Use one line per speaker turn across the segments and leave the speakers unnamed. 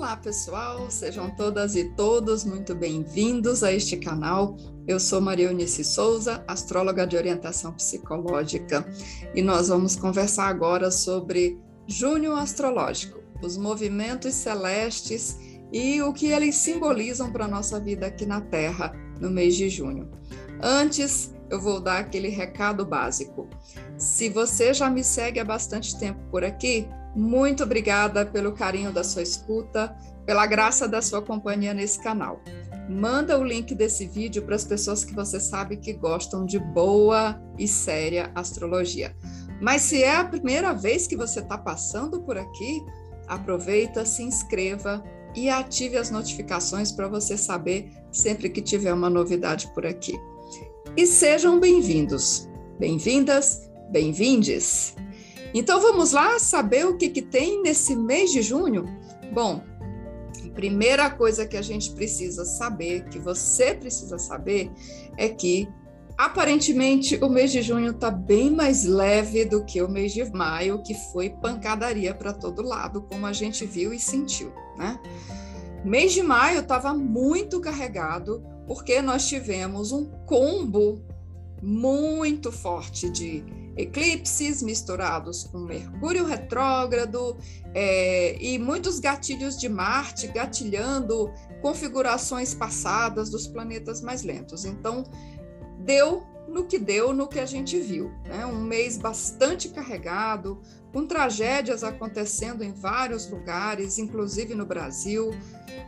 Olá, pessoal, sejam todas e todos muito bem-vindos a este canal. Eu sou Maria Eunice Souza, astróloga de orientação psicológica, e nós vamos conversar agora sobre Junho Astrológico, os movimentos celestes e o que eles simbolizam para a nossa vida aqui na Terra no mês de junho. Antes, eu vou dar aquele recado básico. Se você já me segue há bastante tempo por aqui, muito obrigada pelo carinho da sua escuta, pela graça da sua companhia nesse canal. Manda o link desse vídeo para as pessoas que você sabe que gostam de boa e séria astrologia. Mas se é a primeira vez que você está passando por aqui, aproveita, se inscreva e ative as notificações para você saber sempre que tiver uma novidade por aqui. E sejam bem-vindos, bem-vindas, bem-vindes. Então vamos lá saber o que, que tem nesse mês de junho? Bom, primeira coisa que a gente precisa saber, que você precisa saber, é que aparentemente o mês de junho está bem mais leve do que o mês de maio, que foi pancadaria para todo lado, como a gente viu e sentiu, né? Mês de maio estava muito carregado, porque nós tivemos um combo muito forte de eclipses misturados com Mercúrio retrógrado é, e muitos gatilhos de Marte gatilhando configurações passadas dos planetas mais lentos. Então, deu no que deu, no que a gente viu. Né? Um mês bastante carregado, com tragédias acontecendo em vários lugares, inclusive no Brasil,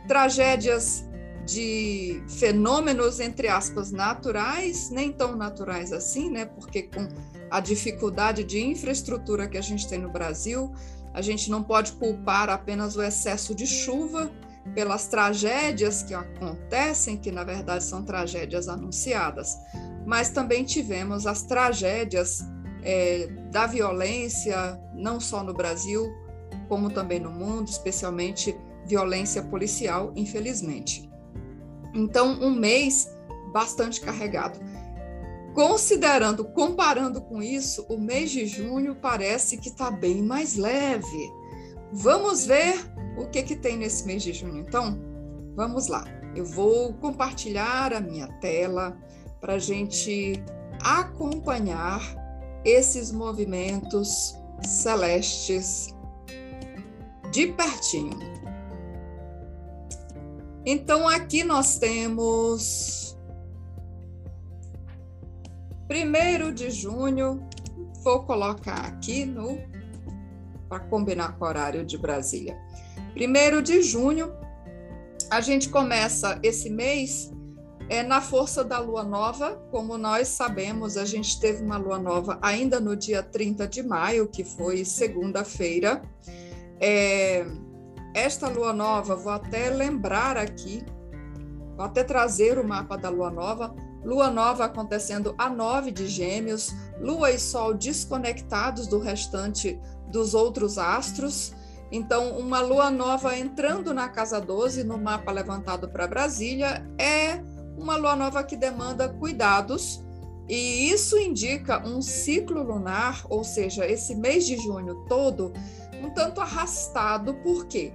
tragédias de fenômenos, entre aspas, naturais, nem tão naturais assim, né? Porque com a dificuldade de infraestrutura que a gente tem no Brasil, a gente não pode culpar apenas o excesso de chuva pelas tragédias que acontecem, que na verdade são tragédias anunciadas, mas também tivemos as tragédias é, da violência, não só no Brasil, como também no mundo, especialmente violência policial, infelizmente. Então, um mês bastante carregado. Considerando, comparando com isso, o mês de junho parece que está bem mais leve. Vamos ver o que, que tem nesse mês de junho, então? Vamos lá. Eu vou compartilhar a minha tela para a gente acompanhar esses movimentos celestes de pertinho. Então, aqui nós temos primeiro de junho, vou colocar aqui no para combinar com o horário de Brasília. Primeiro de junho, a gente começa esse mês é na força da lua nova, como nós sabemos, a gente teve uma lua nova ainda no dia 30 de maio, que foi segunda-feira. É, esta lua nova, vou até lembrar aqui, vou até trazer o mapa da lua nova. Lua nova acontecendo a 9 de Gêmeos, lua e sol desconectados do restante dos outros astros. Então, uma lua nova entrando na casa 12, no mapa levantado para Brasília, é uma lua nova que demanda cuidados, e isso indica um ciclo lunar, ou seja, esse mês de junho todo, um tanto arrastado, por quê?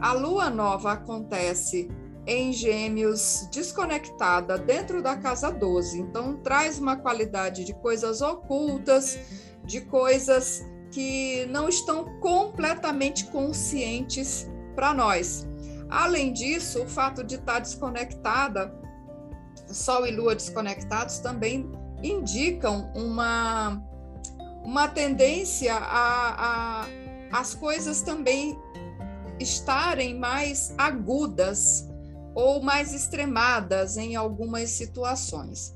A lua nova acontece em Gêmeos desconectada dentro da casa 12, então traz uma qualidade de coisas ocultas, de coisas que não estão completamente conscientes para nós. Além disso, o fato de estar desconectada, Sol e Lua desconectados, também indicam uma, uma tendência a, a as coisas também estarem mais agudas ou mais extremadas em algumas situações.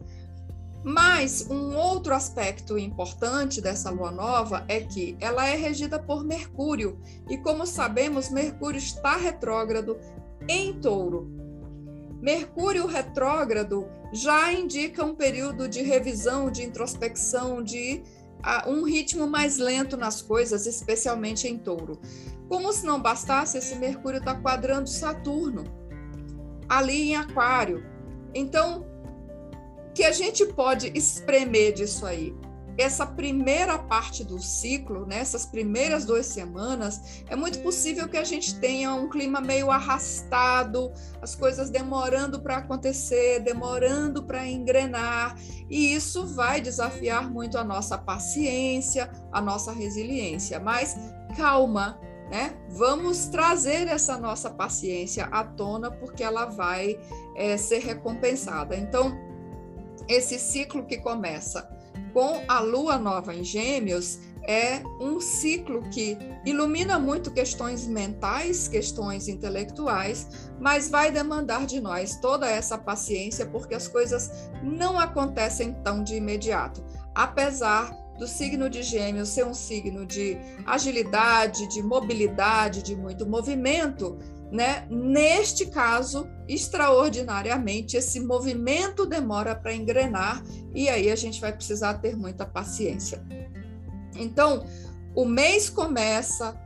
Mas um outro aspecto importante dessa lua nova é que ela é regida por Mercúrio, e como sabemos, Mercúrio está retrógrado em Touro. Mercúrio retrógrado já indica um período de revisão, de introspecção, de uh, um ritmo mais lento nas coisas, especialmente em Touro. Como se não bastasse, esse Mercúrio está quadrando Saturno, ali em Aquário. Então, que a gente pode espremer disso aí? essa primeira parte do ciclo, nessas né, primeiras duas semanas, é muito possível que a gente tenha um clima meio arrastado, as coisas demorando para acontecer, demorando para engrenar, e isso vai desafiar muito a nossa paciência, a nossa resiliência. Mas calma, né? Vamos trazer essa nossa paciência à tona, porque ela vai é, ser recompensada. Então, esse ciclo que começa com a lua nova em Gêmeos é um ciclo que ilumina muito questões mentais, questões intelectuais, mas vai demandar de nós toda essa paciência, porque as coisas não acontecem tão de imediato. Apesar do signo de Gêmeos ser um signo de agilidade, de mobilidade, de muito movimento, né? Neste caso, extraordinariamente, esse movimento demora para engrenar e aí a gente vai precisar ter muita paciência. Então, o mês começa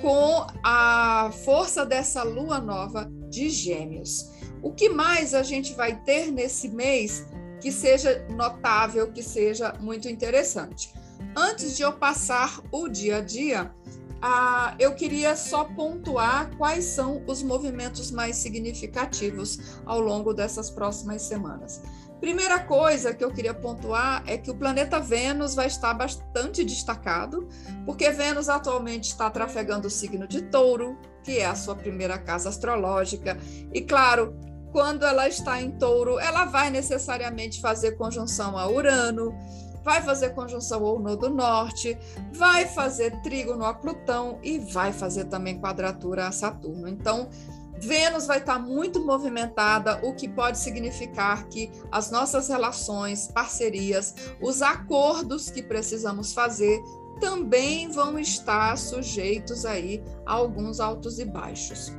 com a força dessa lua nova de Gêmeos. O que mais a gente vai ter nesse mês que seja notável, que seja muito interessante? Antes de eu passar o dia a dia, ah, eu queria só pontuar quais são os movimentos mais significativos ao longo dessas próximas semanas. Primeira coisa que eu queria pontuar é que o planeta Vênus vai estar bastante destacado, porque Vênus atualmente está trafegando o signo de Touro, que é a sua primeira casa astrológica, e claro, quando ela está em Touro, ela vai necessariamente fazer conjunção a Urano, vai fazer conjunção ao nodo norte, vai fazer trígono a Plutão e vai fazer também quadratura a Saturno. Então, Vênus vai estar muito movimentada, o que pode significar que as nossas relações, parcerias, os acordos que precisamos fazer também vão estar sujeitos aí a alguns altos e baixos.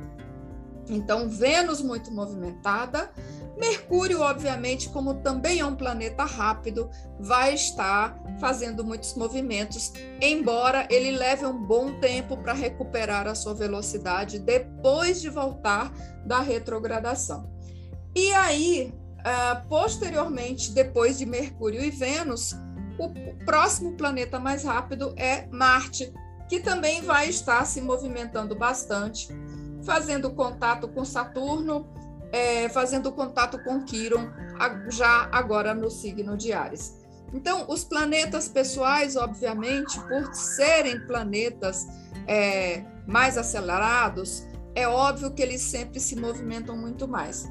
Então, Vênus muito movimentada, Mercúrio, obviamente, como também é um planeta rápido, vai estar fazendo muitos movimentos, embora ele leve um bom tempo para recuperar a sua velocidade depois de voltar da retrogradação. E aí, uh, posteriormente, depois de Mercúrio e Vênus, o próximo planeta mais rápido é Marte, que também vai estar se movimentando bastante, fazendo contato com Saturno é, fazendo contato com Quiron, já agora no signo de Ares. Então, os planetas pessoais, obviamente, por serem planetas é, mais acelerados, é óbvio que eles sempre se movimentam muito mais.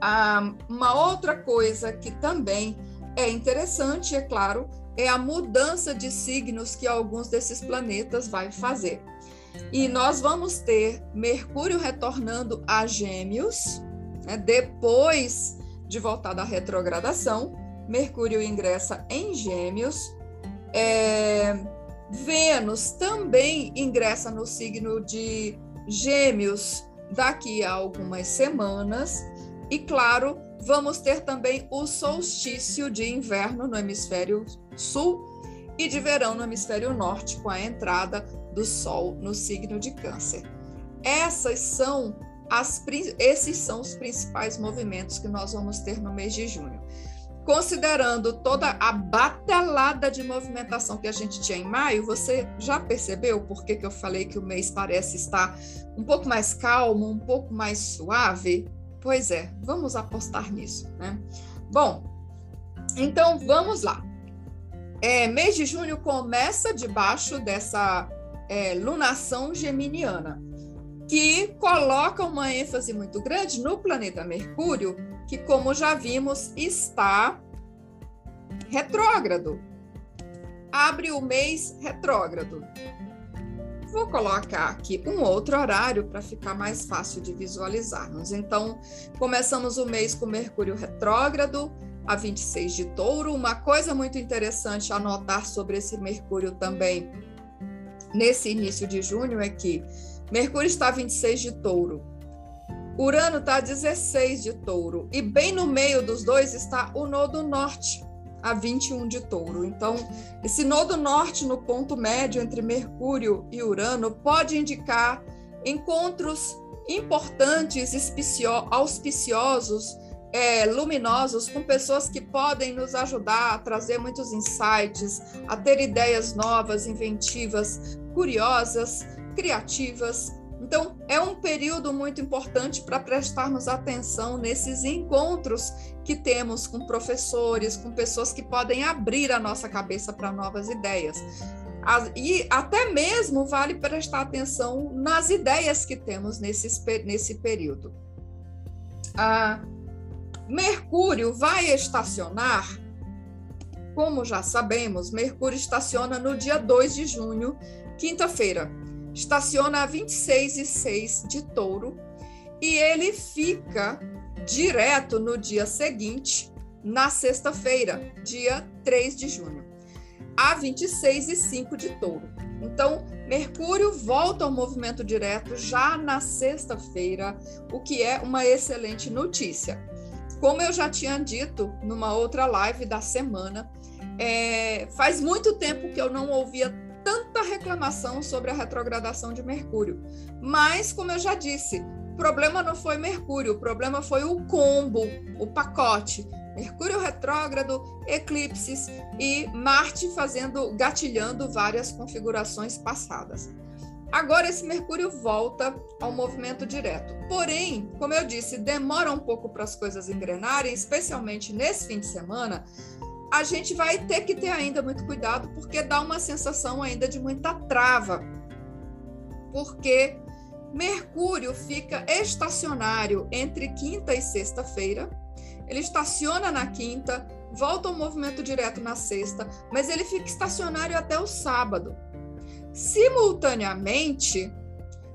Ah, uma outra coisa que também é interessante, é claro, é a mudança de signos que alguns desses planetas vai fazer. E nós vamos ter Mercúrio retornando a Gêmeos, né, depois de voltar da retrogradação. Mercúrio ingressa em Gêmeos. É, Vênus também ingressa no signo de Gêmeos daqui a algumas semanas. E, claro, vamos ter também o solstício de inverno no hemisfério sul e de verão no hemisfério norte, com a entrada do Sol no signo de Câncer. Essas são as, esses são os principais movimentos que nós vamos ter no mês de junho. Considerando toda a batelada de movimentação que a gente tinha em maio, você já percebeu por que, que eu falei que o mês parece estar um pouco mais calmo, um pouco mais suave? Pois é, vamos apostar nisso, né? Bom, então vamos lá. É, mês de junho começa debaixo dessa é, lunação geminiana, que coloca uma ênfase muito grande no planeta Mercúrio, que, como já vimos, está retrógrado. Abre o mês retrógrado. Vou colocar aqui um outro horário para ficar mais fácil de visualizarmos. Então, começamos o mês com Mercúrio retrógrado, a 26 de touro. Uma coisa muito interessante a notar sobre esse Mercúrio também, nesse início de junho, é que Mercúrio está a 26 de touro, Urano está a 16 de touro, e bem no meio dos dois está o Nodo Norte, a 21 de touro. Então, esse Nodo Norte no ponto médio entre Mercúrio e Urano pode indicar encontros importantes, auspiciosos é, luminosos, com pessoas que podem nos ajudar a trazer muitos insights, a ter ideias novas, inventivas, curiosas, criativas. Então, é um período muito importante para prestarmos atenção nesses encontros que temos com professores, com pessoas que podem abrir a nossa cabeça para novas ideias. E até mesmo vale prestar atenção nas ideias que temos nesse, nesse período. Ah, Mercúrio vai estacionar, como já sabemos, Mercúrio estaciona no dia 2 de junho, quinta-feira. Estaciona a 26 e 6 de touro e ele fica direto no dia seguinte, na sexta-feira, dia 3 de junho, a 26 e 5 de touro. Então, Mercúrio volta ao movimento direto já na sexta-feira, o que é uma excelente notícia. Como eu já tinha dito numa outra live da semana, é, faz muito tempo que eu não ouvia tanta reclamação sobre a retrogradação de Mercúrio. Mas, como eu já disse, o problema não foi Mercúrio, o problema foi o combo, o pacote. Mercúrio retrógrado, eclipses e Marte fazendo, gatilhando várias configurações passadas. Agora esse Mercúrio volta ao movimento direto. Porém, como eu disse, demora um pouco para as coisas engrenarem, especialmente nesse fim de semana. A gente vai ter que ter ainda muito cuidado, porque dá uma sensação ainda de muita trava. Porque Mercúrio fica estacionário entre quinta e sexta-feira. Ele estaciona na quinta, volta ao movimento direto na sexta, mas ele fica estacionário até o sábado. Simultaneamente,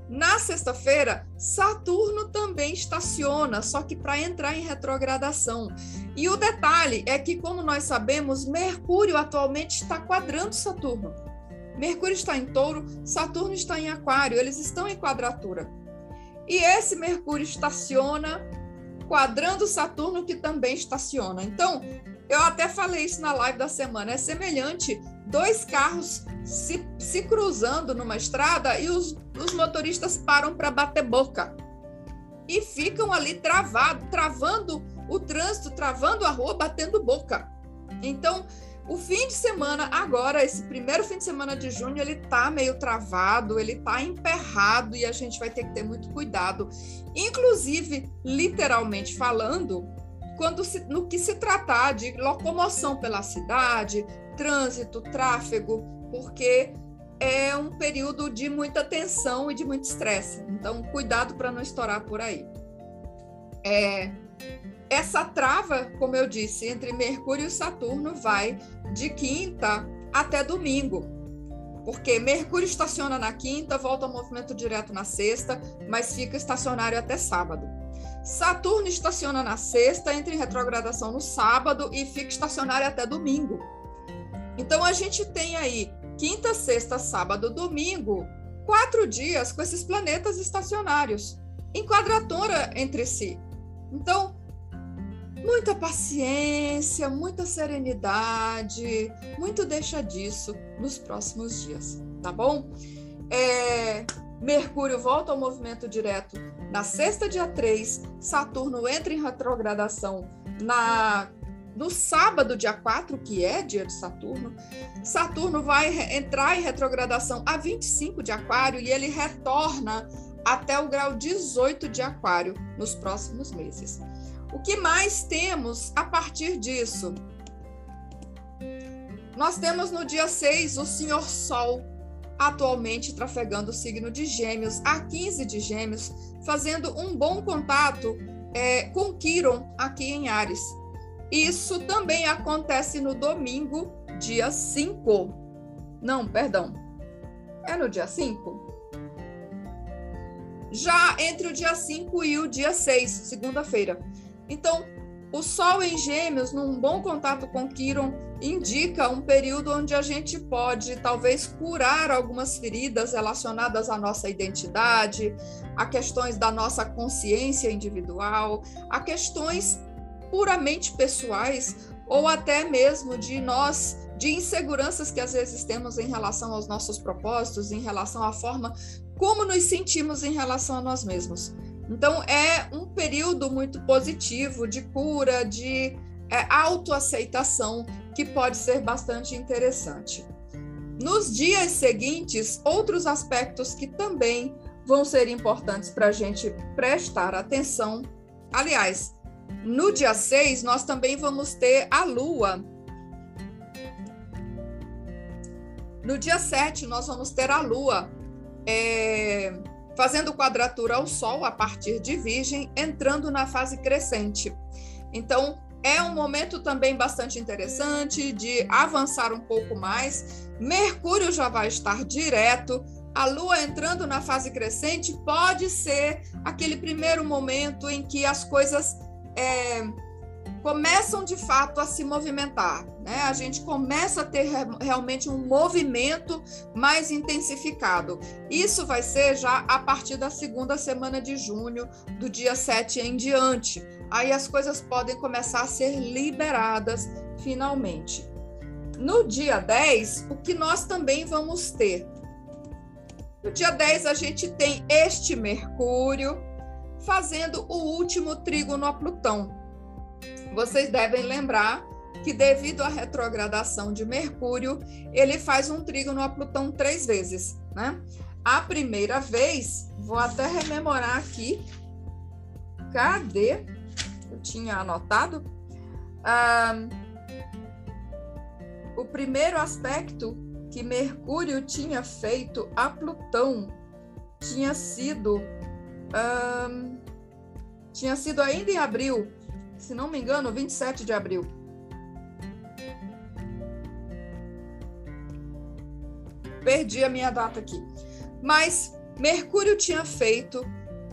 na sexta-feira, Saturno também estaciona, só que para entrar em retrogradação. E o detalhe é que, como nós sabemos, Mercúrio atualmente está quadrando Saturno. Mercúrio está em touro, Saturno está em aquário, eles estão em quadratura. E esse Mercúrio estaciona quadrando Saturno, que também estaciona. Então, eu até falei isso na live da semana, é semelhante dois carros se, se cruzando numa estrada e os, os motoristas param para bater boca e ficam ali travado, travando o trânsito, travando a rua, batendo boca. Então, o fim de semana agora, esse primeiro fim de semana de junho, ele tá meio travado, ele tá emperrado e a gente vai ter que ter muito cuidado, inclusive literalmente falando, quando se, no que se tratar de locomoção pela cidade, trânsito, tráfego, porque é um período de muita tensão e de muito estresse. Então, cuidado para não estourar por aí. É, essa trava, como eu disse, entre Mercúrio e Saturno vai de quinta até domingo. Porque Mercúrio estaciona na quinta, volta ao movimento direto na sexta, mas fica estacionário até sábado. Saturno estaciona na sexta, entra em retrogradação no sábado e fica estacionário até domingo. Então a gente tem aí quinta, sexta, sábado, domingo, quatro dias com esses planetas estacionários, em quadratura entre si. Então, muita paciência, muita serenidade, muito deixa disso nos próximos dias, tá bom? É, Mercúrio volta ao movimento direto na sexta, dia 3, Saturno entra em retrogradação na no sábado, dia 4, que é dia de Saturno, Saturno vai entrar em retrogradação a 25 de Aquário e ele retorna até o grau 18 de Aquário nos próximos meses. O que mais temos a partir disso? Nós temos no dia 6 o Senhor Sol, atualmente trafegando o signo de Gêmeos, a 15 de Gêmeos, fazendo um bom contato é, com Quiron aqui em Ares. Isso também acontece no domingo, dia 5. Não, perdão. É no dia 5? Já entre o dia 5 e o dia 6, segunda-feira. Então, o Sol em Gêmeos, num bom contato com Quiron, indica um período onde a gente pode talvez curar algumas feridas relacionadas à nossa identidade, a questões da nossa consciência individual, a questões puramente pessoais ou até mesmo de nós de inseguranças que às vezes temos em relação aos nossos propósitos, em relação à forma como nos sentimos em relação a nós mesmos. Então, é um período muito positivo de cura, de é, autoaceitação, que pode ser bastante interessante. Nos dias seguintes, outros aspectos que também vão ser importantes para a gente prestar atenção. Aliás, no dia 6, nós também vamos ter a Lua. No dia 7, nós vamos ter a Lua é, fazendo quadratura ao Sol a partir de Virgem, entrando na fase crescente. Então, é um momento também bastante interessante de avançar um pouco mais. Mercúrio já vai estar direto. A Lua entrando na fase crescente pode ser aquele primeiro momento em que as coisas é, começam de fato a se movimentar. Né? A gente começa a ter realmente um movimento mais intensificado. Isso vai ser já a partir da segunda semana de junho, do dia 7 em diante. Aí as coisas podem começar a ser liberadas finalmente. No dia 10, o que nós também vamos ter? No dia 10, a gente tem este Mercúrio fazendo o último trígono a Plutão. Vocês devem lembrar que, devido à retrogradação de Mercúrio, ele faz um trígono a Plutão três vezes. Né? A primeira vez, vou até rememorar aqui. Cadê? Eu tinha anotado. Ah, o primeiro aspecto que Mercúrio tinha feito a Plutão tinha sido. Ah, tinha sido ainda em abril, se não me engano, 27 de abril. Perdi a minha data aqui. Mas Mercúrio tinha feito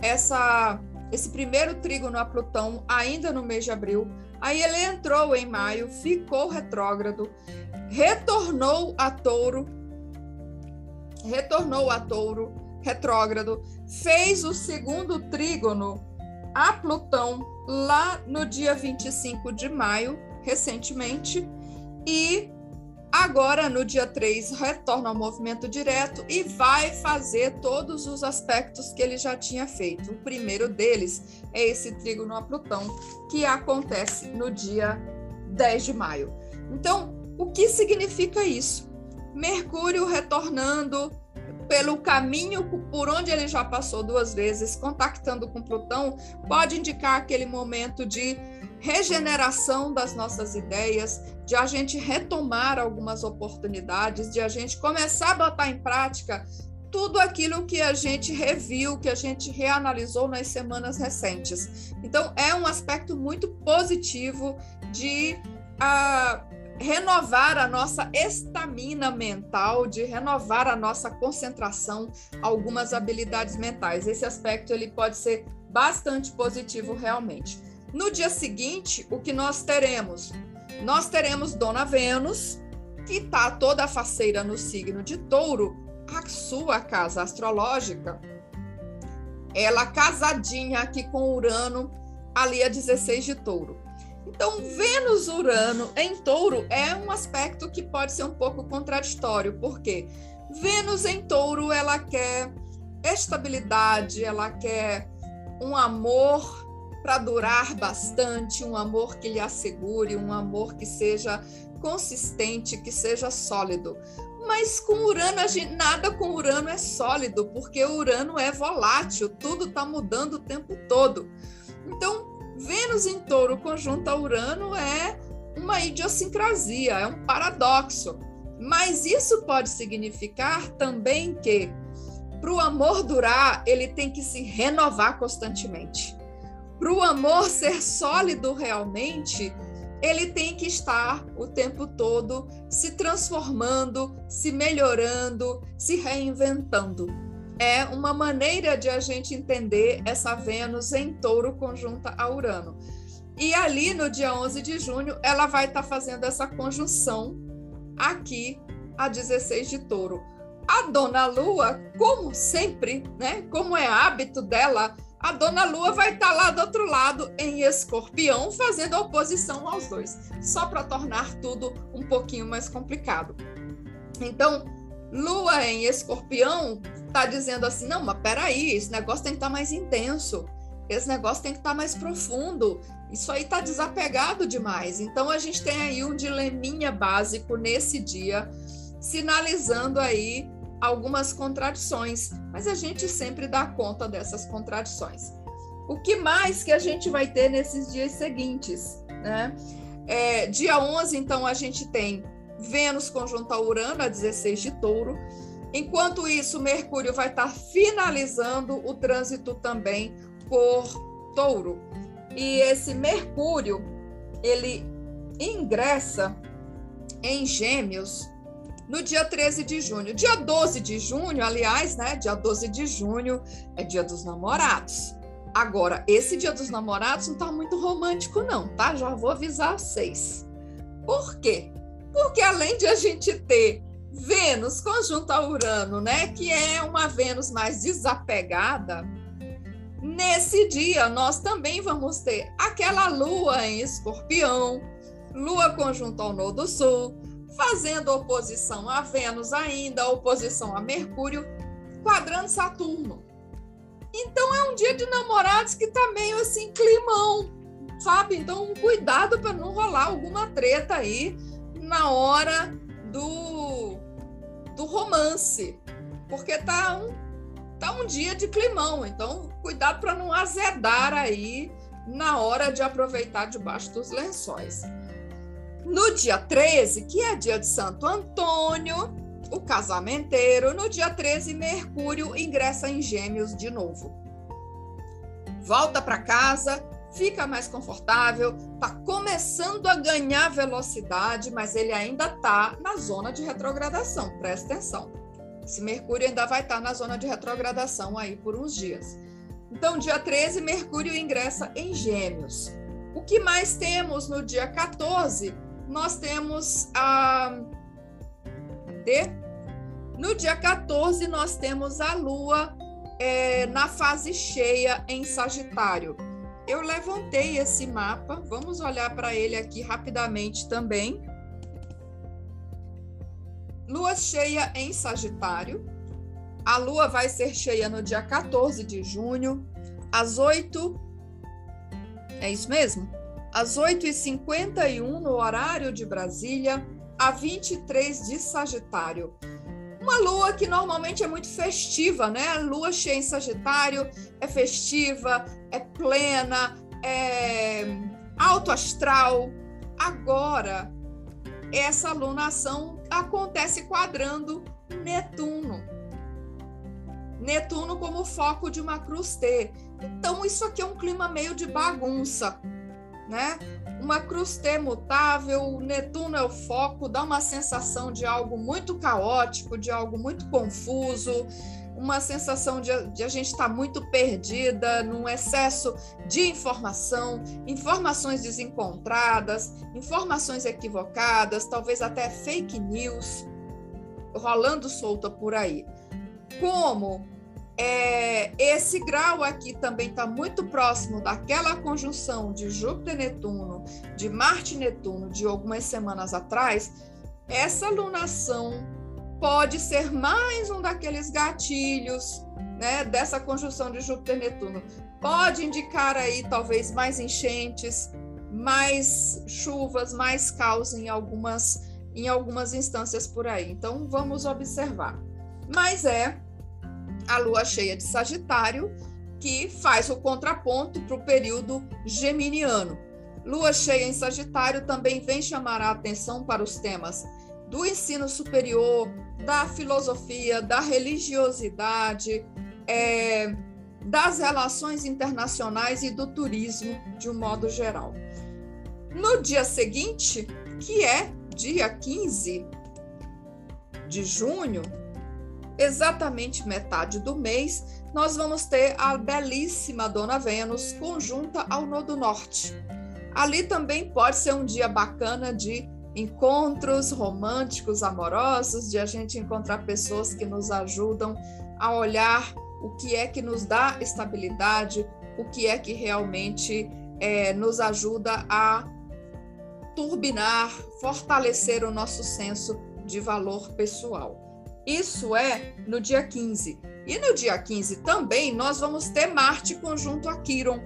essa esse primeiro trígono a Plutão ainda no mês de abril. Aí ele entrou em maio, ficou retrógrado, retornou a Touro, retornou a Touro retrógrado, fez o segundo trígono a Plutão lá no dia 25 de maio, recentemente, e agora no dia 3 retorna ao movimento direto e vai fazer todos os aspectos que ele já tinha feito. O primeiro deles é esse trígono a Plutão, que acontece no dia 10 de maio. Então, o que significa isso? Mercúrio retornando pelo caminho por onde ele já passou duas vezes, contactando com Plutão, pode indicar aquele momento de regeneração das nossas ideias, de a gente retomar algumas oportunidades, de a gente começar a botar em prática tudo aquilo que a gente reviu, que a gente reanalisou nas semanas recentes. Então, é um aspecto muito positivo de. Uh, renovar a nossa estamina mental, de renovar a nossa concentração, algumas habilidades mentais. Esse aspecto ele pode ser bastante positivo realmente. No dia seguinte, o que nós teremos? Nós teremos Dona Vênus, que está toda faceira no signo de Touro, a sua casa astrológica. Ela casadinha aqui com Urano, ali a 16 de Touro. Então, Vênus-Urano em touro é um aspecto que pode ser um pouco contraditório, porque Vênus em touro ela quer estabilidade, ela quer um amor para durar bastante, um amor que lhe assegure, um amor que seja consistente, que seja sólido. Mas com Urano, nada com Urano é sólido, porque Urano é volátil, tudo está mudando o tempo todo. Então, Vênus em touro conjunto a Urano é uma idiosincrasia, é um paradoxo. Mas isso pode significar também que, para o amor durar, ele tem que se renovar constantemente. Para o amor ser sólido realmente, ele tem que estar o tempo todo se transformando, se melhorando, se reinventando é uma maneira de a gente entender essa Vênus em touro conjunta a Urano. E ali no dia 11 de junho, ela vai estar tá fazendo essa conjunção aqui a 16 de touro. A dona Lua, como sempre, né, como é hábito dela, a dona Lua vai estar tá lá do outro lado em escorpião, fazendo oposição aos dois, só para tornar tudo um pouquinho mais complicado. Então, Lua em escorpião está dizendo assim: não, mas peraí, esse negócio tem que estar tá mais intenso. esse negócio tem que estar tá mais profundo. Isso aí está desapegado demais. Então a gente tem aí um dileminha básico nesse dia, sinalizando aí algumas contradições, mas a gente sempre dá conta dessas contradições. O que mais que a gente vai ter nesses dias seguintes, né? É, dia 11, então, a gente tem Vênus conjunto a Urano, a 16 de touro. Enquanto isso, Mercúrio vai estar finalizando o trânsito também por touro. E esse Mercúrio, ele ingressa em Gêmeos no dia 13 de junho. Dia 12 de junho, aliás, né? Dia 12 de junho é dia dos namorados. Agora, esse dia dos namorados não tá muito romântico, não, tá? Já vou avisar vocês. Por quê? Porque além de a gente ter Vênus conjunto a Urano, né? Que é uma Vênus mais desapegada, Nesse dia, nós também vamos ter aquela lua em escorpião, lua conjunto ao Nodo Sul, fazendo oposição a Vênus ainda, oposição a Mercúrio, quadrando Saturno. Então é um dia de namorados que tá meio assim, climão, sabe? Então cuidado para não rolar alguma treta aí na hora do, do romance, porque tá um tá um dia de climão, então cuidado para não azedar aí na hora de aproveitar debaixo dos lençóis. No dia 13, que é dia de Santo Antônio, o casamenteiro, no dia 13, Mercúrio ingressa em Gêmeos de novo. Volta para casa, fica mais confortável, está começando a ganhar velocidade, mas ele ainda está na zona de retrogradação, presta atenção. Esse Mercúrio ainda vai estar na zona de retrogradação aí por uns dias. Então, dia 13, Mercúrio ingressa em Gêmeos. O que mais temos no dia 14? Nós temos a. Cadê? No dia 14, nós temos a Lua é, na fase cheia em Sagitário. Eu levantei esse mapa, vamos olhar para ele aqui rapidamente também. Lua cheia em Sagitário. A lua vai ser cheia no dia 14 de junho, às 8. É isso mesmo? Às 8h51 no horário de Brasília, a 23 de Sagitário. Uma lua que normalmente é muito festiva, né? A lua cheia em Sagitário é festiva, é plena, é alto astral. Agora, essa alunação acontece quadrando Netuno. Netuno como foco de uma cruz T. Então, isso aqui é um clima meio de bagunça, né? Uma cruz mutável, Netuno é o foco, dá uma sensação de algo muito caótico, de algo muito confuso, uma sensação de, de a gente estar tá muito perdida, num excesso de informação, informações desencontradas, informações equivocadas, talvez até fake news rolando solta por aí. Como é, esse grau aqui também está muito próximo daquela conjunção de Júpiter-Netuno, de Marte-Netuno, de algumas semanas atrás, essa lunação pode ser mais um daqueles gatilhos né, dessa conjunção de Júpiter-Netuno. Pode indicar aí talvez mais enchentes, mais chuvas, mais caos em algumas, em algumas instâncias por aí. Então vamos observar. Mas é a lua cheia de Sagitário que faz o contraponto para o período geminiano. Lua cheia em Sagitário também vem chamar a atenção para os temas do ensino superior, da filosofia, da religiosidade, é, das relações internacionais e do turismo de um modo geral. No dia seguinte, que é dia 15 de junho, exatamente metade do mês, nós vamos ter a belíssima Dona Vênus conjunta ao Nodo Norte. Ali também pode ser um dia bacana de encontros românticos, amorosos, de a gente encontrar pessoas que nos ajudam a olhar o que é que nos dá estabilidade, o que é que realmente é, nos ajuda a turbinar, fortalecer o nosso senso de valor pessoal. Isso é no dia 15. E no dia 15 também nós vamos ter Marte conjunto a Quiron.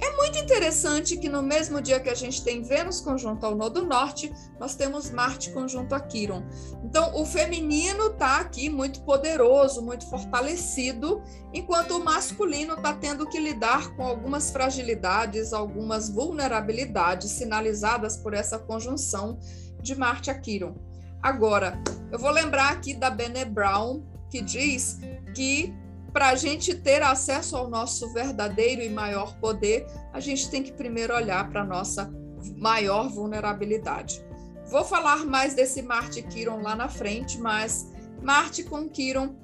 É muito interessante que no mesmo dia que a gente tem Vênus conjunto ao Nodo Norte, nós temos Marte conjunto a Quiron. Então, o feminino está aqui muito poderoso, muito fortalecido, enquanto o masculino está tendo que lidar com algumas fragilidades, algumas vulnerabilidades sinalizadas por essa conjunção de Marte a Quiron. Agora, eu vou lembrar aqui da Bene Brown, que diz que para a gente ter acesso ao nosso verdadeiro e maior poder, a gente tem que primeiro olhar para a nossa maior vulnerabilidade. Vou falar mais desse Marte Quiron lá na frente, mas Marte com Quiron,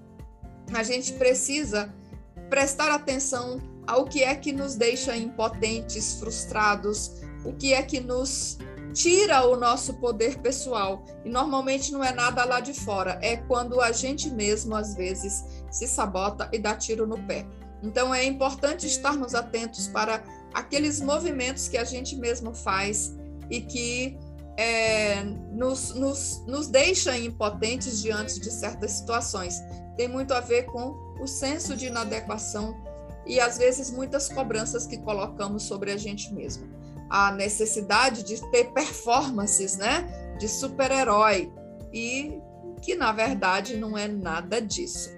a gente precisa prestar atenção ao que é que nos deixa impotentes, frustrados, o que é que nos tira o nosso poder pessoal. E normalmente não é nada lá de fora, é quando a gente mesmo, às vezes, se sabota e dá tiro no pé. Então é importante estarmos atentos para aqueles movimentos que a gente mesmo faz e que é, nos, nos, nos deixa impotentes diante de certas situações. Tem muito a ver com o senso de inadequação e às vezes muitas cobranças que colocamos sobre a gente mesmo a necessidade de ter performances, né, de super-herói e que na verdade não é nada disso.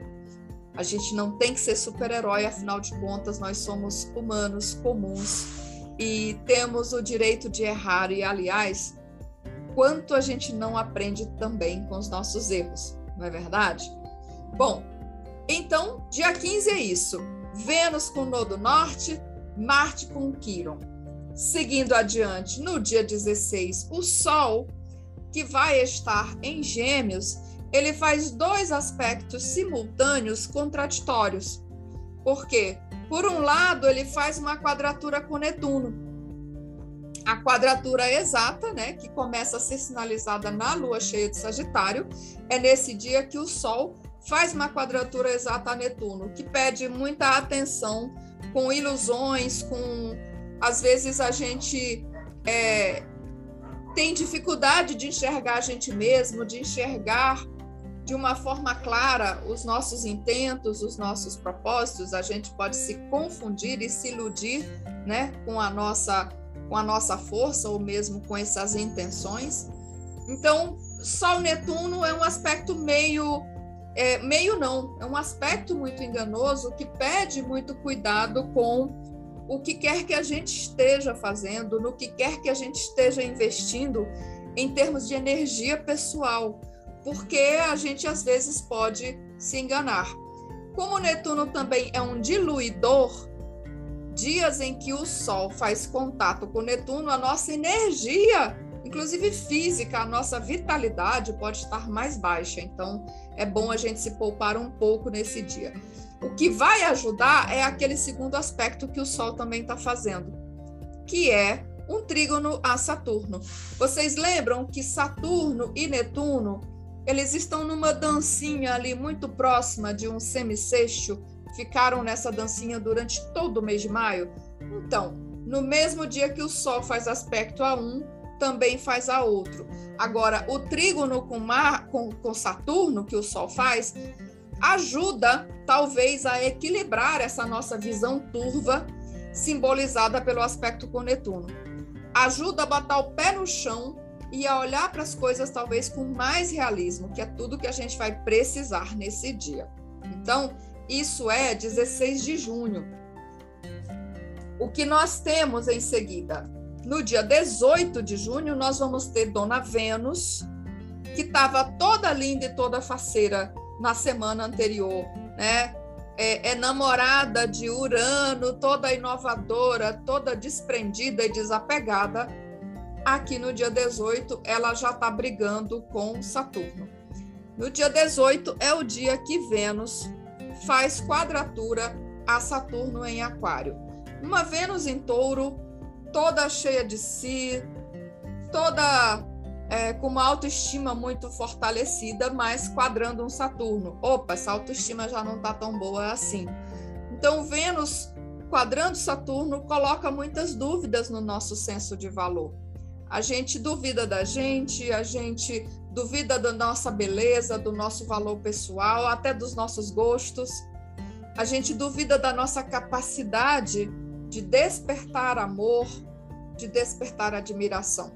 A gente não tem que ser super-herói, afinal de contas, nós somos humanos comuns e temos o direito de errar e aliás, quanto a gente não aprende também com os nossos erros, não é verdade? Bom, então, dia 15 é isso. Vênus com o nodo norte, Marte com Quiron. Seguindo adiante, no dia 16, o Sol, que vai estar em Gêmeos, ele faz dois aspectos simultâneos contraditórios. Por quê? Por um lado, ele faz uma quadratura com Netuno. A quadratura exata, né, que começa a ser sinalizada na lua cheia de Sagitário, é nesse dia que o Sol faz uma quadratura exata a Netuno, que pede muita atenção com ilusões, com às vezes a gente é, tem dificuldade de enxergar a gente mesmo, de enxergar de uma forma clara os nossos intentos, os nossos propósitos, a gente pode se confundir e se iludir, né, com a nossa com a nossa força ou mesmo com essas intenções. Então, Sol Netuno é um aspecto meio é, meio não, é um aspecto muito enganoso que pede muito cuidado com o que quer que a gente esteja fazendo, no que quer que a gente esteja investindo em termos de energia pessoal, porque a gente às vezes pode se enganar. Como Netuno também é um diluidor, dias em que o Sol faz contato com Netuno, a nossa energia, inclusive física, a nossa vitalidade pode estar mais baixa. Então, é bom a gente se poupar um pouco nesse dia. O que vai ajudar é aquele segundo aspecto que o Sol também está fazendo, que é um trígono a Saturno. Vocês lembram que Saturno e Netuno eles estão numa dancinha ali muito próxima de um semissexto, ficaram nessa dancinha durante todo o mês de maio. Então, no mesmo dia que o Sol faz aspecto a um, também faz a outro. Agora, o trígono com, Mar, com, com Saturno, que o Sol faz, ajuda talvez a equilibrar essa nossa visão turva, simbolizada pelo aspecto com Netuno. Ajuda a botar o pé no chão e a olhar para as coisas talvez com mais realismo, que é tudo que a gente vai precisar nesse dia. Então, isso é 16 de junho. O que nós temos em seguida? No dia 18 de junho, nós vamos ter Dona Vênus, que estava toda linda e toda faceira na semana anterior, né? É, é, namorada de Urano, toda inovadora, toda desprendida e desapegada. Aqui no dia 18, ela já está brigando com Saturno. No dia 18 é o dia que Vênus faz quadratura a Saturno em Aquário. Uma Vênus em touro, toda cheia de si, toda é, com uma autoestima muito fortalecida, mas quadrando um Saturno. Opa, essa autoestima já não está tão boa assim. Então, Vênus quadrando Saturno coloca muitas dúvidas no nosso senso de valor. A gente duvida da gente, a gente duvida da nossa beleza, do nosso valor pessoal, até dos nossos gostos. a gente duvida da nossa capacidade de despertar amor, de despertar admiração.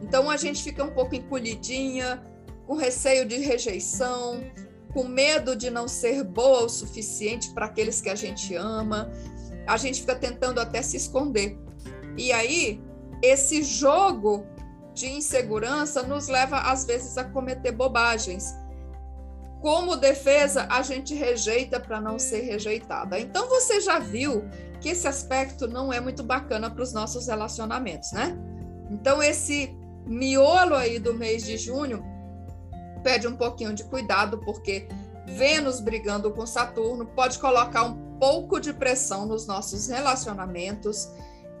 Então a gente fica um pouco encolhidinha, com receio de rejeição, com medo de não ser boa o suficiente para aqueles que a gente ama. A gente fica tentando até se esconder. E aí, esse jogo de insegurança nos leva, às vezes, a cometer bobagens. Como defesa, a gente rejeita para não ser rejeitada. Então, você já viu que esse aspecto não é muito bacana para os nossos relacionamentos, né? Então, esse miolo aí do mês de junho pede um pouquinho de cuidado, porque Vênus brigando com Saturno pode colocar um pouco de pressão nos nossos relacionamentos,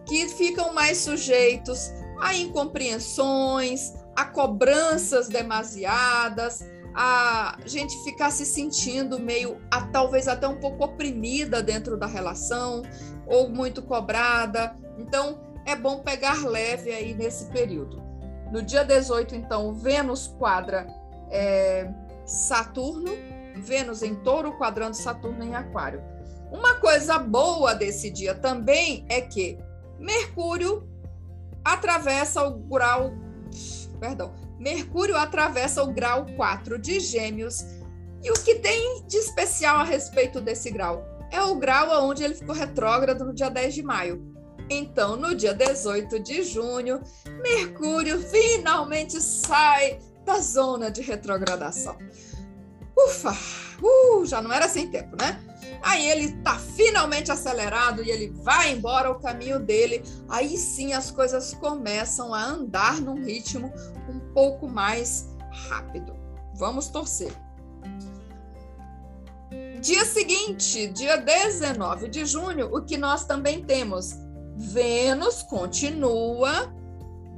que ficam mais sujeitos a incompreensões, a cobranças demasiadas, a gente ficar se sentindo meio, a, talvez até um pouco oprimida dentro da relação, ou muito cobrada. Então, é bom pegar leve aí nesse período. No dia 18, então, Vênus quadra é, Saturno, Vênus em touro quadrando Saturno em aquário. Uma coisa boa desse dia também é que Mercúrio atravessa o grau, perdão, Mercúrio atravessa o grau 4 de Gêmeos. E o que tem de especial a respeito desse grau? É o grau onde ele ficou retrógrado no dia 10 de maio. Então, no dia 18 de junho, Mercúrio finalmente sai da zona de retrogradação. Ufa! Uh, já não era sem tempo, né? Aí ele tá finalmente acelerado e ele vai embora o caminho dele. Aí sim as coisas começam a andar num ritmo um pouco mais rápido. Vamos torcer. Dia seguinte, dia 19 de junho, o que nós também temos? Vênus continua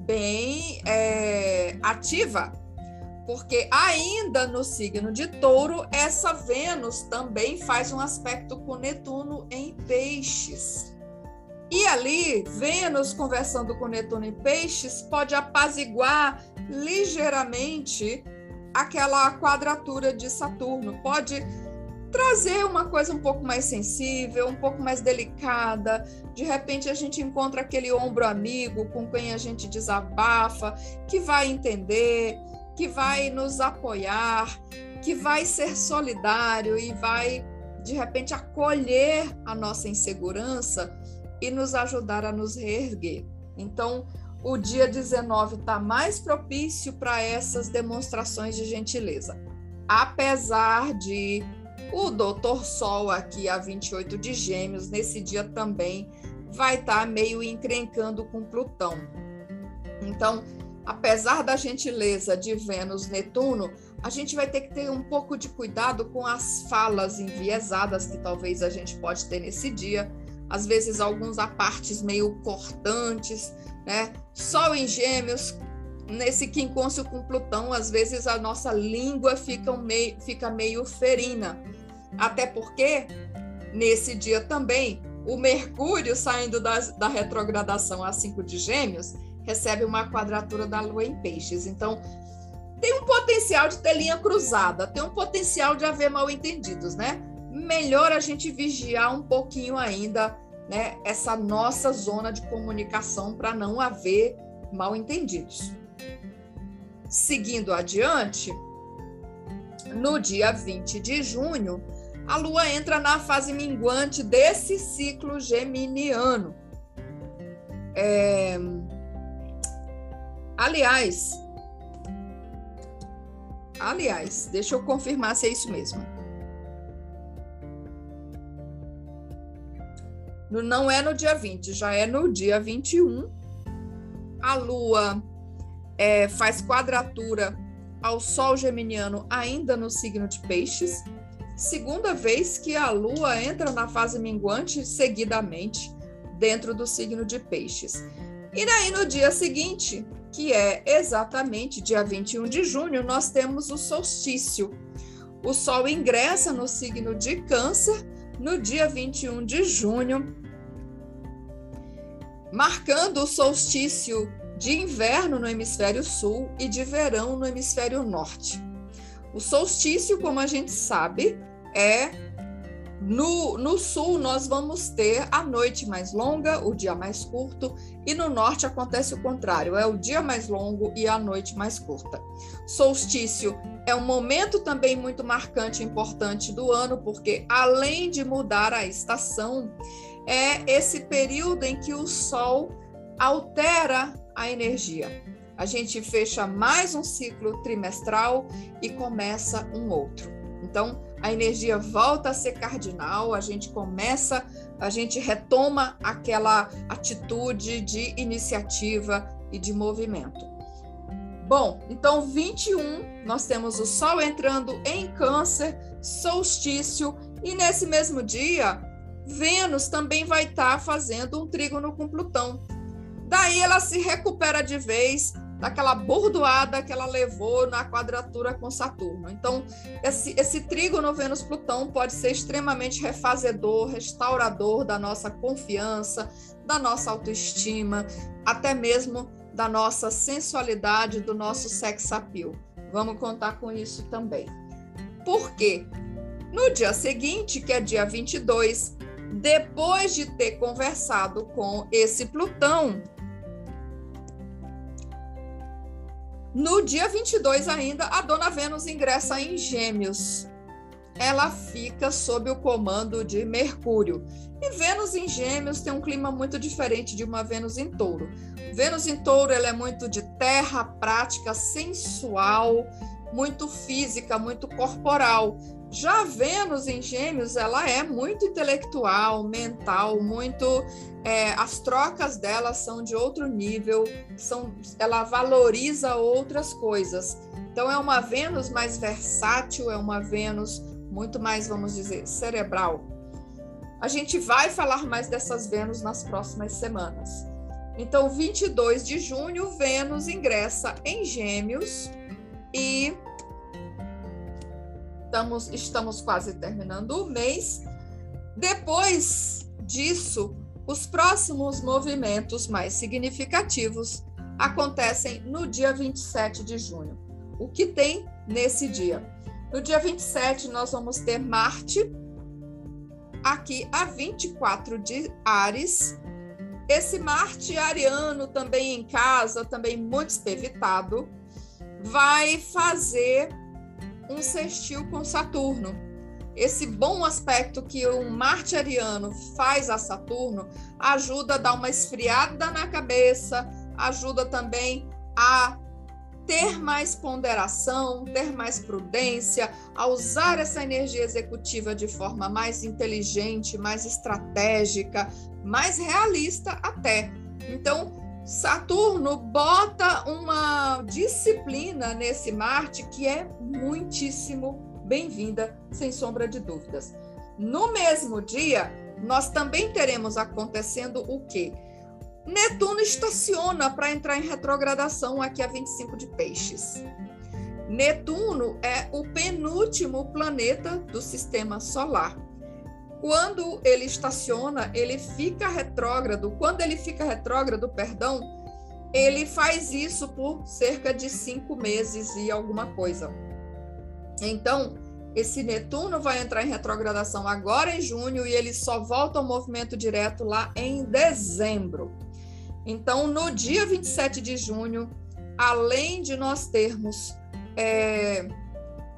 bem é, ativa, porque ainda no signo de Touro, essa Vênus também faz um aspecto com Netuno em Peixes. E ali, Vênus conversando com Netuno em Peixes pode apaziguar ligeiramente aquela quadratura de Saturno, pode trazer uma coisa um pouco mais sensível, um pouco mais delicada. De repente a gente encontra aquele ombro amigo com quem a gente desabafa, que vai entender, que vai nos apoiar, que vai ser solidário e vai de repente acolher a nossa insegurança e nos ajudar a nos reerguer. Então, o dia 19 está mais propício para essas demonstrações de gentileza. Apesar de o Doutor Sol, aqui a 28 de Gêmeos, nesse dia também vai estar tá meio encrencando com Plutão. Então, apesar da gentileza de Vênus Netuno, a gente vai ter que ter um pouco de cuidado com as falas enviesadas que talvez a gente pode ter nesse dia. Às vezes, alguns apartes meio cortantes, né? Sol em Gêmeos, nesse quincôncio com Plutão, às vezes a nossa língua fica meio, fica meio ferina. Até porque, nesse dia também, o Mercúrio, saindo da, da retrogradação a 5 de Gêmeos, recebe uma quadratura da Lua em Peixes. Então, tem um potencial de ter linha cruzada, tem um potencial de haver mal entendidos, né? Melhor a gente vigiar um pouquinho ainda, né, essa nossa zona de comunicação para não haver mal entendidos. Seguindo adiante, no dia 20 de junho, a Lua entra na fase minguante desse ciclo geminiano. É... Aliás, aliás, deixa eu confirmar se é isso mesmo. Não é no dia 20, já é no dia 21. A Lua é, faz quadratura ao Sol geminiano ainda no signo de Peixes segunda vez que a Lua entra na fase minguante seguidamente dentro do signo de Peixes. E daí no dia seguinte, que é exatamente dia 21 de junho, nós temos o solstício. O Sol ingressa no signo de Câncer no dia 21 de junho, marcando o solstício de inverno no hemisfério sul e de verão no hemisfério norte. O solstício, como a gente sabe, é No, no sul, nós vamos ter a noite mais longa, o dia mais curto, e no norte acontece o contrário: é o dia mais longo e a noite mais curta. Solstício é um momento também muito marcante e importante do ano, porque além de mudar a estação, é esse período em que o Sol altera a energia. A gente fecha mais um ciclo trimestral e começa um outro. Então, a energia volta a ser cardinal, a gente começa, a gente retoma aquela atitude de iniciativa e de movimento. Bom, então 21, nós temos o Sol entrando em Câncer, solstício, e nesse mesmo dia, Vênus também vai estar tá fazendo um trígono com Plutão. Daí ela se recupera de vez daquela bordoada que ela levou na quadratura com Saturno. Então, esse, esse trígono Vênus-Plutão pode ser extremamente refazedor, restaurador da nossa confiança, da nossa autoestima, até mesmo da nossa sensualidade, do nosso sex appeal. Vamos contar com isso também. Por quê? No dia seguinte, que é dia 22, depois de ter conversado com esse Plutão, No dia 22 ainda, a dona Vênus ingressa em Gêmeos. Ela fica sob o comando de Mercúrio. E Vênus em Gêmeos tem um clima muito diferente de uma Vênus em Touro. Vênus em Touro ela é muito de terra, prática, sensual, muito física, muito corporal. Já Vênus em Gêmeos, ela é muito intelectual, mental, muito. É, as trocas dela são de outro nível, são, ela valoriza outras coisas. Então, é uma Vênus mais versátil, é uma Vênus muito mais, vamos dizer, cerebral. A gente vai falar mais dessas Vênus nas próximas semanas. Então, 22 de junho, Vênus ingressa em Gêmeos e estamos, estamos quase terminando o mês. Depois disso, os próximos movimentos mais significativos acontecem no dia 27 de junho. O que tem nesse dia? No dia 27, nós vamos ter Marte, aqui a 24 de Ares. Esse Marte ariano, também em casa, também muito espevitado, vai fazer um sextil com Saturno. Esse bom aspecto que um Marte ariano faz a Saturno ajuda a dar uma esfriada na cabeça, ajuda também a ter mais ponderação, ter mais prudência, a usar essa energia executiva de forma mais inteligente, mais estratégica, mais realista até. Então, Saturno bota uma disciplina nesse Marte que é muitíssimo bem-vinda, sem sombra de dúvidas. No mesmo dia, nós também teremos acontecendo o quê? Netuno estaciona para entrar em retrogradação aqui a 25 de Peixes. Netuno é o penúltimo planeta do sistema solar. Quando ele estaciona, ele fica retrógrado. Quando ele fica retrógrado, perdão, ele faz isso por cerca de cinco meses e alguma coisa. Então, esse Netuno vai entrar em retrogradação agora em junho e ele só volta ao movimento direto lá em dezembro. Então, no dia 27 de junho, além de nós termos é,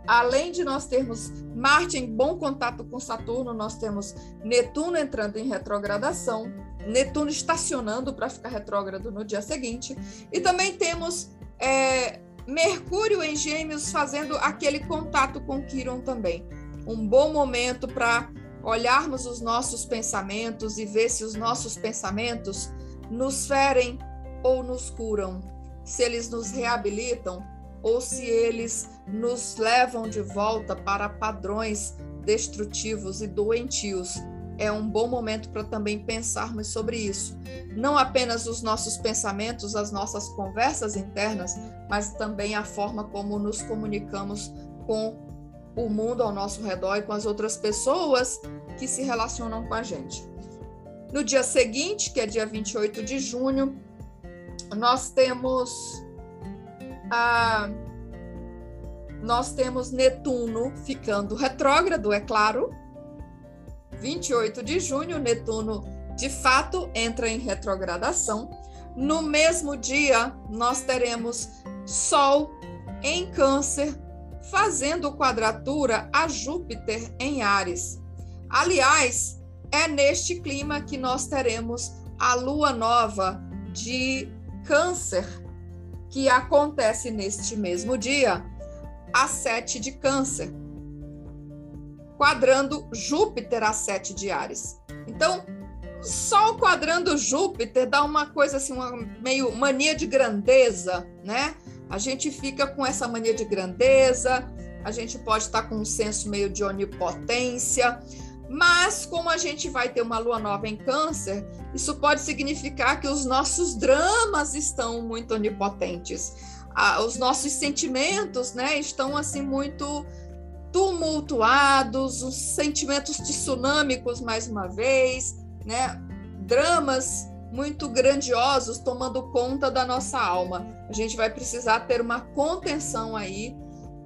além de nós termos Marte em bom contato com Saturno, nós temos Netuno entrando em retrogradação, Netuno estacionando para ficar retrógrado no dia seguinte, e também temos é, Mercúrio em Gêmeos fazendo aquele contato com Quiron também. Um bom momento para olharmos os nossos pensamentos e ver se os nossos pensamentos nos ferem ou nos curam, se eles nos reabilitam ou se eles nos levam de volta para padrões destrutivos e doentios. É um bom momento para também pensarmos sobre isso. Não apenas os nossos pensamentos, as nossas conversas internas, mas também a forma como nos comunicamos com o mundo ao nosso redor e com as outras pessoas que se relacionam com a gente. No dia seguinte, que é dia 28 de junho, nós temos ah, nós temos Netuno ficando retrógrado, é claro. 28 de junho, Netuno de fato entra em retrogradação. No mesmo dia, nós teremos Sol em Câncer, fazendo quadratura a Júpiter em Ares. Aliás, é neste clima que nós teremos a lua nova de Câncer, que acontece neste mesmo dia, a sete de Câncer, quadrando Júpiter a sete de Ares. Então, Sol quadrando Júpiter dá uma coisa assim, uma meio mania de grandeza, né? A gente fica com essa mania de grandeza, a gente pode estar com um senso meio de onipotência, mas como a gente vai ter uma lua nova em Câncer, isso pode significar que os nossos dramas estão muito onipotentes. Ah, os nossos sentimentos, né, estão assim muito tumultuados, os sentimentos tsunâmicos mais uma vez, né? Dramas muito grandiosos tomando conta da nossa alma. A gente vai precisar ter uma contenção aí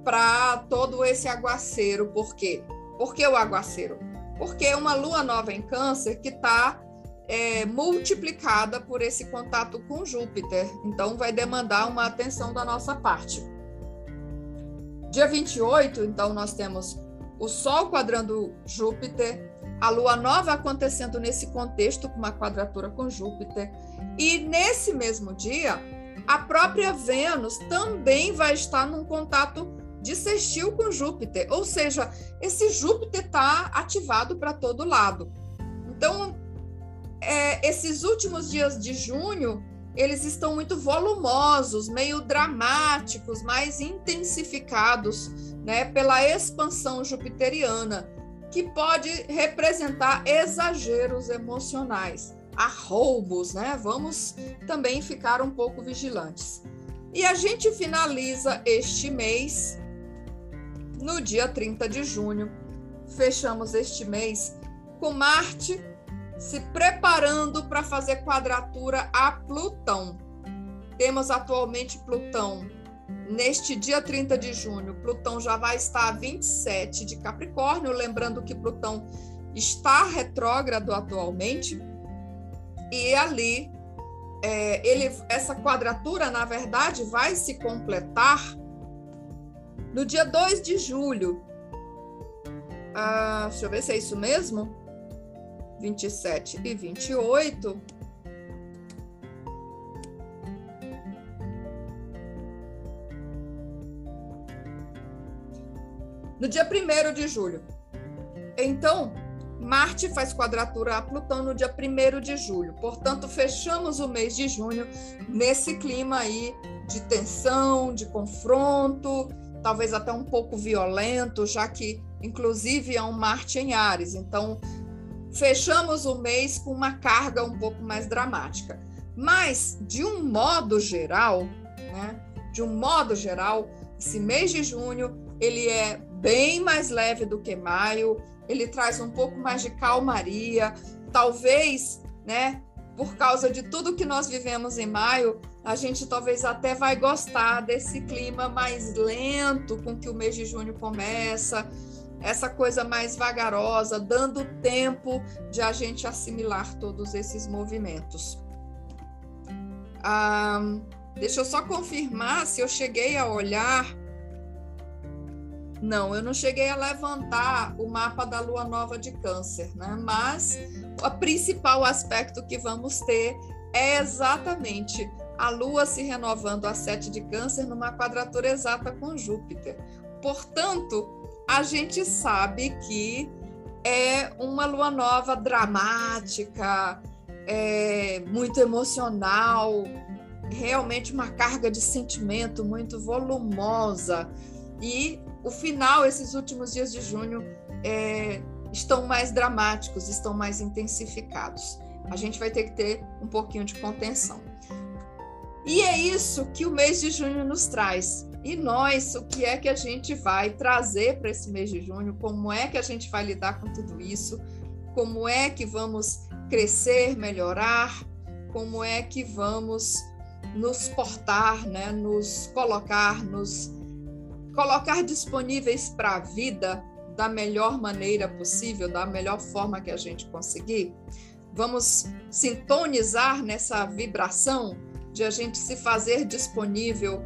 para todo esse aguaceiro. Por quê? Por que o aguaceiro? Porque é uma lua nova em Câncer que está é, multiplicada por esse contato com Júpiter. Então, vai demandar uma atenção da nossa parte. Dia 28, então, nós temos o Sol quadrando Júpiter, a lua nova acontecendo nesse contexto, com uma quadratura com Júpiter. E nesse mesmo dia, a própria Vênus também vai estar num contato de sextil com Júpiter, ou seja, esse Júpiter está ativado para todo lado. Então, é, esses últimos dias de junho, eles estão muito volumosos, meio dramáticos, mais intensificados né, pela expansão jupiteriana que pode representar exageros emocionais, arroubos, né? Vamos também ficar um pouco vigilantes. E a gente finaliza este mês no dia 30 de junho. Fechamos este mês com Marte se preparando para fazer quadratura a Plutão. Temos atualmente Plutão Neste dia 30 de junho, Plutão já vai estar a 27 de Capricórnio, lembrando que Plutão está retrógrado atualmente, e ali é, ele, essa quadratura, na verdade, vai se completar no dia 2 de julho. Ah, deixa eu ver se é isso mesmo. 27 e 28 no dia 1 de julho. Então, Marte faz quadratura a Plutão no dia 1 de julho. Portanto, fechamos o mês de junho nesse clima aí de tensão, de confronto, talvez até um pouco violento, já que, inclusive, é um Marte em Ares. Então, fechamos o mês com uma carga um pouco mais dramática. Mas, de um modo geral, né? De um modo geral, esse mês de junho ele é bem mais leve do que maio, ele traz um pouco mais de calmaria, talvez, né, por causa de tudo que nós vivemos em maio, a gente talvez até vai gostar desse clima mais lento com que o mês de junho começa, essa coisa mais vagarosa, dando tempo de a gente assimilar todos esses movimentos. Ah, deixa eu só confirmar se eu cheguei a olhar não, eu não cheguei a levantar o mapa da lua nova de Câncer, né? Mas o principal aspecto que vamos ter é exatamente a lua se renovando a sete de Câncer numa quadratura exata com Júpiter. Portanto, a gente sabe que é uma lua nova dramática, é muito emocional, realmente uma carga de sentimento muito volumosa e o final, esses últimos dias de junho, é, estão mais dramáticos, estão mais intensificados. A gente vai ter que ter um pouquinho de contenção. E é isso que o mês de junho nos traz. E nós, o que é que a gente vai trazer para esse mês de junho? Como é que a gente vai lidar com tudo isso? Como é que vamos crescer, melhorar? Como é que vamos nos portar, né? nos colocar, nos colocar disponíveis para a vida da melhor maneira possível, da melhor forma que a gente conseguir? Vamos sintonizar nessa vibração de a gente se fazer disponível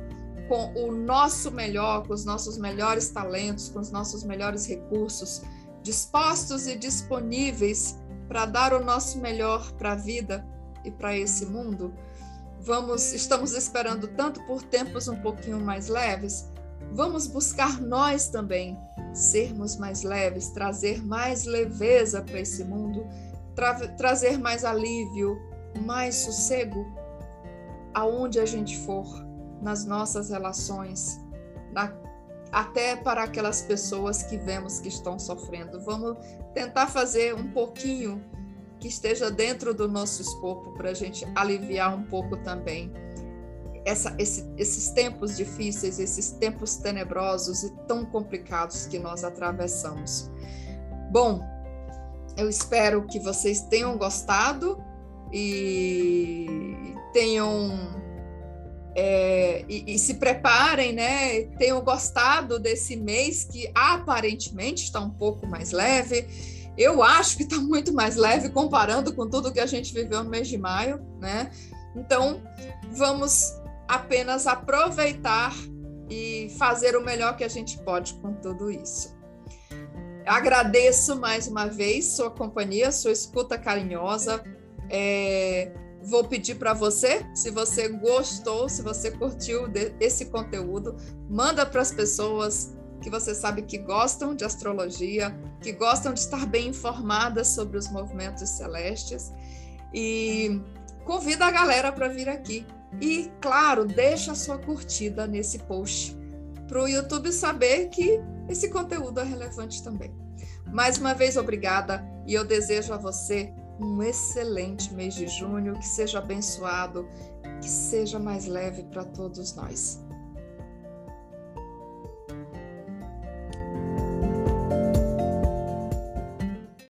com o nosso melhor, com os nossos melhores talentos, com os nossos melhores recursos, dispostos e disponíveis para dar o nosso melhor para a vida e para esse mundo. Vamos, estamos esperando tanto por tempos um pouquinho mais leves. Vamos buscar nós também sermos mais leves, trazer mais leveza para esse mundo, tra trazer mais alívio, mais sossego aonde a gente for nas nossas relações, na, até para aquelas pessoas que vemos que estão sofrendo. Vamos tentar fazer um pouquinho que esteja dentro do nosso escopo para a gente aliviar um pouco também essa, esse, esses tempos difíceis, esses tempos tenebrosos e tão complicados que nós atravessamos. Bom, eu espero que vocês tenham gostado e tenham é, e, e, se preparem, né? Tenham gostado desse mês que aparentemente está um pouco mais leve. Eu acho que está muito mais leve comparando com tudo que a gente viveu no mês de maio, né? Então, vamos apenas aproveitar e fazer o melhor que a gente pode com tudo isso. Agradeço mais uma vez sua companhia, sua escuta carinhosa. É, vou pedir para você, se você gostou, se você curtiu esse conteúdo, manda para as pessoas que você sabe que gostam de astrologia, que gostam de estar bem informadas sobre os movimentos celestes e convida a galera para vir aqui. E, claro, deixa a sua curtida nesse post para o YouTube saber que esse conteúdo é relevante também. Mais uma vez, obrigada e eu desejo a você um excelente mês de junho, que seja abençoado, que seja mais leve para todos nós.